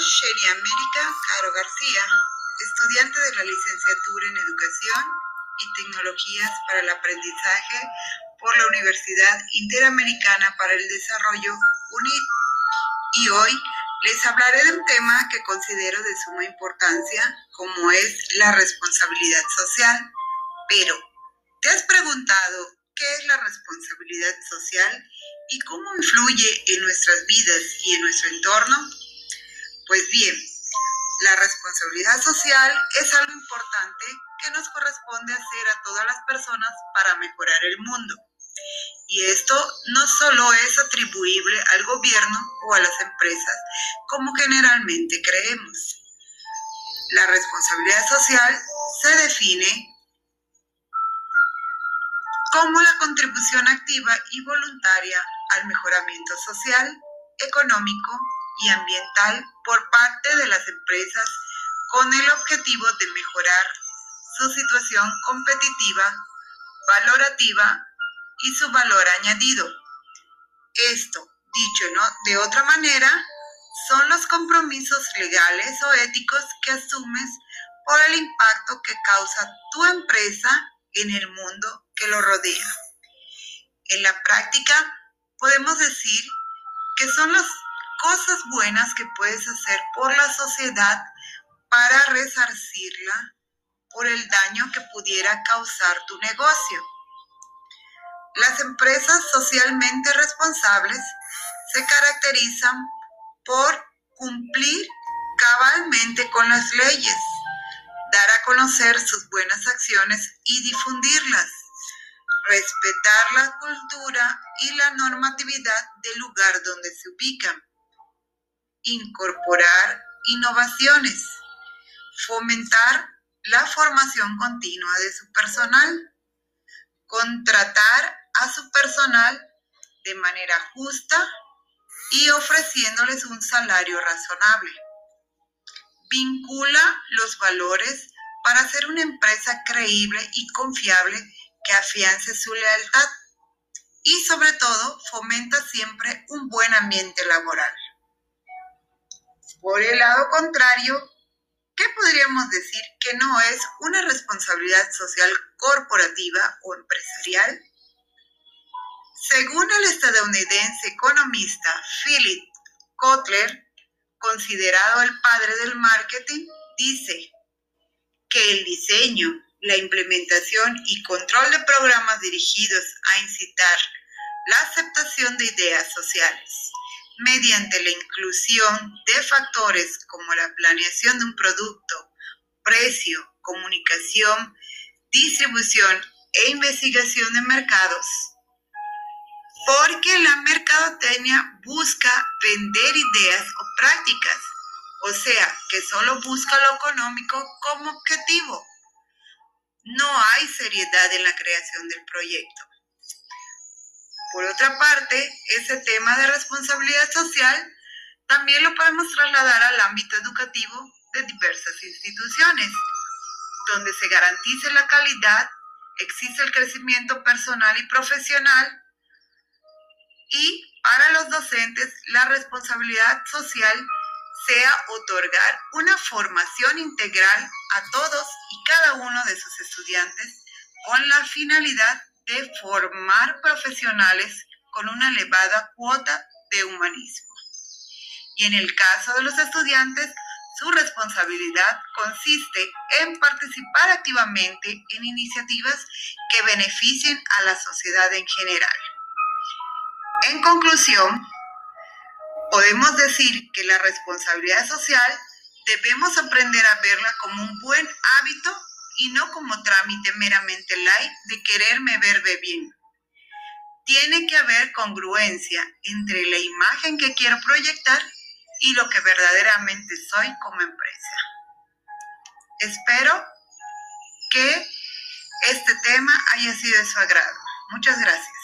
Soy América Caro García, estudiante de la licenciatura en Educación y Tecnologías para el Aprendizaje por la Universidad Interamericana para el Desarrollo UNID. Y hoy les hablaré de un tema que considero de suma importancia, como es la responsabilidad social. Pero, ¿te has preguntado qué es la responsabilidad social y cómo influye en nuestras vidas y en nuestro entorno? Pues bien, la responsabilidad social es algo importante que nos corresponde hacer a todas las personas para mejorar el mundo. Y esto no solo es atribuible al gobierno o a las empresas, como generalmente creemos. La responsabilidad social se define como la contribución activa y voluntaria al mejoramiento social, económico y ambiental por parte de las empresas con el objetivo de mejorar su situación competitiva, valorativa y su valor añadido. Esto, dicho ¿no? de otra manera, son los compromisos legales o éticos que asumes por el impacto que causa tu empresa en el mundo que lo rodea. En la práctica, podemos decir que son las cosas buenas que puedes hacer por la sociedad para resarcirla por el daño que pudiera causar tu negocio. Las empresas socialmente responsables se caracterizan por cumplir cabalmente con las leyes, dar a conocer sus buenas acciones y difundirlas, respetar la cultura y la normatividad del lugar donde se ubican, incorporar innovaciones, fomentar la formación continua de su personal, contratar a su personal de manera justa y ofreciéndoles un salario razonable. Vincula los valores para ser una empresa creíble y confiable que afiance su lealtad y sobre todo fomenta siempre un buen ambiente laboral. Por el lado contrario, ¿qué podríamos decir que no es una responsabilidad social corporativa o empresarial? Según el estadounidense economista Philip Kotler, considerado el padre del marketing, dice que el diseño, la implementación y control de programas dirigidos a incitar la aceptación de ideas sociales mediante la inclusión de factores como la planeación de un producto, precio, comunicación, distribución e investigación de mercados. Porque la mercadotecnia busca vender ideas o prácticas, o sea, que solo busca lo económico como objetivo. No hay seriedad en la creación del proyecto. Por otra parte, ese tema de responsabilidad social también lo podemos trasladar al ámbito educativo de diversas instituciones, donde se garantice la calidad, existe el crecimiento personal y profesional y para los docentes la responsabilidad social sea otorgar una formación integral a todos y cada uno de sus estudiantes con la finalidad de formar profesionales con una elevada cuota de humanismo. Y en el caso de los estudiantes, su responsabilidad consiste en participar activamente en iniciativas que beneficien a la sociedad en general. En conclusión, podemos decir que la responsabilidad social debemos aprender a verla como un buen hábito y no como trámite meramente light de quererme ver bien. Tiene que haber congruencia entre la imagen que quiero proyectar y lo que verdaderamente soy como empresa. Espero que este tema haya sido de su agrado. Muchas gracias.